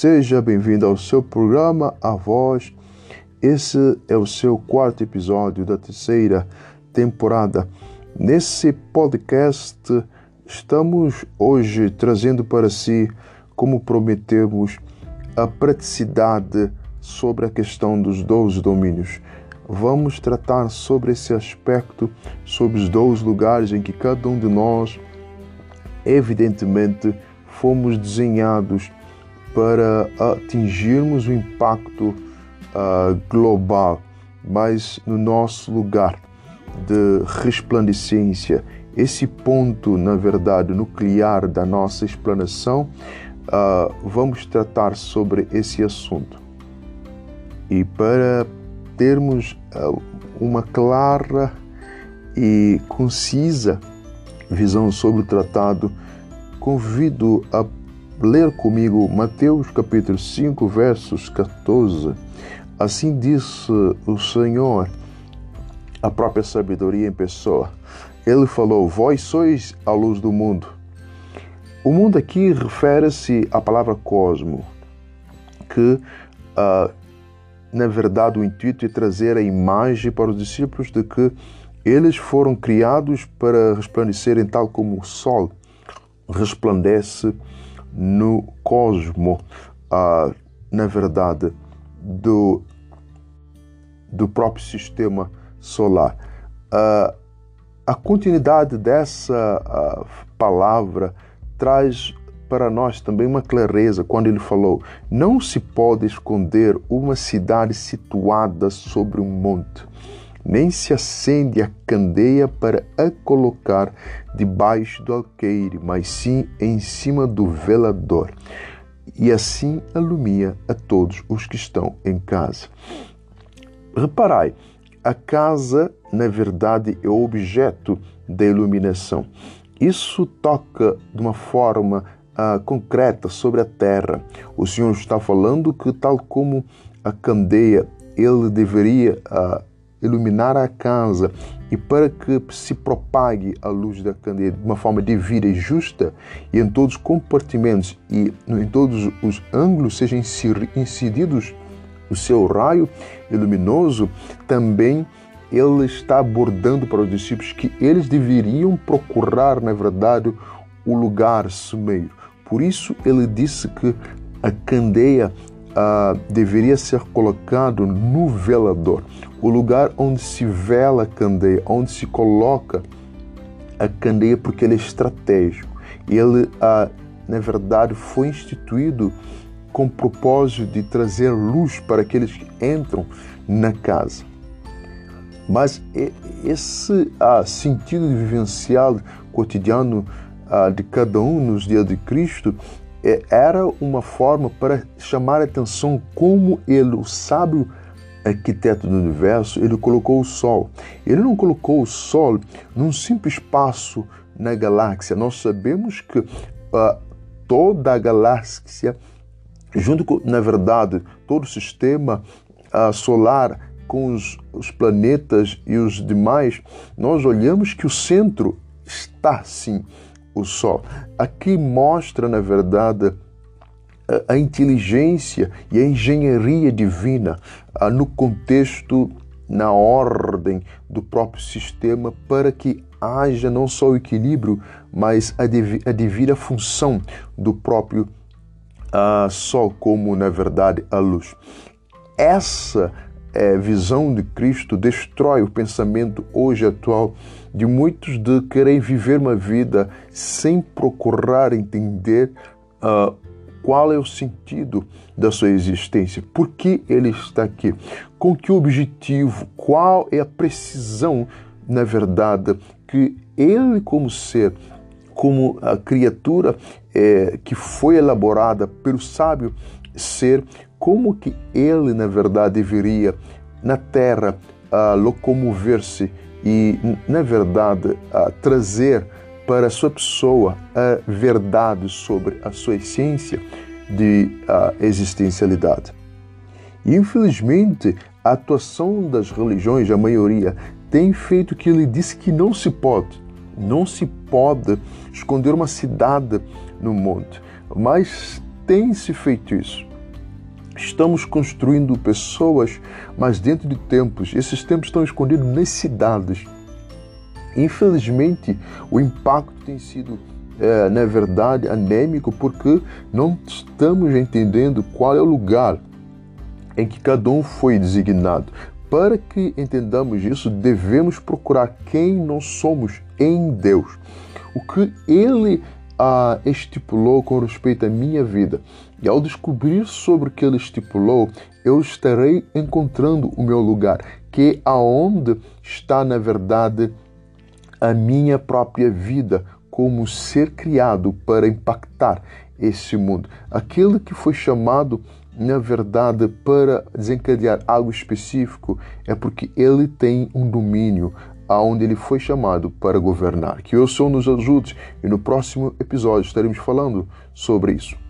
Seja bem-vindo ao seu programa A Voz. Esse é o seu quarto episódio da terceira temporada. Nesse podcast, estamos hoje trazendo para si, como prometemos, a praticidade sobre a questão dos dois domínios. Vamos tratar sobre esse aspecto, sobre os dois lugares em que cada um de nós, evidentemente, fomos desenhados para atingirmos o impacto uh, global, mas no nosso lugar de resplandecência, esse ponto, na verdade, nuclear da nossa explanação, uh, vamos tratar sobre esse assunto. E para termos uh, uma clara e concisa visão sobre o tratado, convido a ler comigo Mateus capítulo 5, versos 14. Assim disse o Senhor, a própria sabedoria em pessoa. Ele falou: Vós sois a luz do mundo. O mundo aqui refere-se à palavra cosmo, que uh, na verdade o intuito é trazer a imagem para os discípulos de que eles foram criados para resplandecerem tal como o sol resplandece no cosmo, ah, na verdade, do, do próprio sistema solar. Ah, a continuidade dessa ah, palavra traz para nós também uma clareza quando ele falou: Não se pode esconder uma cidade situada sobre um monte nem se acende a candeia para a colocar debaixo do alqueire, mas sim em cima do velador, e assim alumia a todos os que estão em casa. Reparai, a casa, na verdade, é o objeto da iluminação. Isso toca de uma forma uh, concreta sobre a terra. O Senhor está falando que, tal como a candeia, ele deveria uh, iluminar a casa e para que se propague a luz da candeia de uma forma devida e justa e em todos os compartimentos e em todos os ângulos sejam incididos o seu raio luminoso, também ele está abordando para os discípulos que eles deveriam procurar, na verdade, o lugar sumeiro. Por isso ele disse que a candeia uh, deveria ser colocado no velador, o lugar onde se vela a candeia, onde se coloca a candeia, porque ele é estratégico. Ele, uh, na verdade, foi instituído com o propósito de trazer luz para aqueles que entram na casa. Mas esse uh, sentido vivencial cotidiano uh, de cada um nos dias de Cristo era uma forma para chamar a atenção como ele, o sábio arquiteto do universo, ele colocou o Sol. Ele não colocou o Sol num simples espaço na galáxia. Nós sabemos que uh, toda a galáxia, junto com, na verdade, todo o sistema uh, solar, com os, os planetas e os demais, nós olhamos que o centro está sim o Sol. Aqui mostra, na verdade, a inteligência e a engenharia divina no contexto, na ordem do próprio sistema, para que haja não só o equilíbrio, mas a, devida função do próprio uh, Sol, como na verdade a luz. Essa é, visão de Cristo destrói o pensamento hoje atual de muitos de querer viver uma vida sem procurar entender uh, qual é o sentido da sua existência, por que ele está aqui, com que objetivo, qual é a precisão, na verdade, que ele, como ser, como a criatura é, que foi elaborada pelo sábio ser, como que ele, na verdade, deveria na terra uh, locomover-se e, na verdade, uh, trazer para a sua pessoa a verdade sobre a sua essência de existencialidade. Infelizmente, a atuação das religiões, a maioria, tem feito que ele disse que não se pode, não se pode esconder uma cidade no monte, mas tem se feito isso. Estamos construindo pessoas, mas dentro de tempos. Esses tempos estão escondidos nas cidades. Infelizmente, o impacto tem sido, é, na verdade, anêmico porque não estamos entendendo qual é o lugar em que cada um foi designado. Para que entendamos isso, devemos procurar quem nós somos em Deus. O que Ele estipulou com respeito à minha vida. E ao descobrir sobre o que Ele estipulou, eu estarei encontrando o meu lugar, que é aonde está, na verdade, a minha própria vida como ser criado para impactar esse mundo. Aquele que foi chamado na verdade, para desencadear algo específico, é porque ele tem um domínio aonde ele foi chamado para governar. Que o Senhor nos ajude e no próximo episódio estaremos falando sobre isso.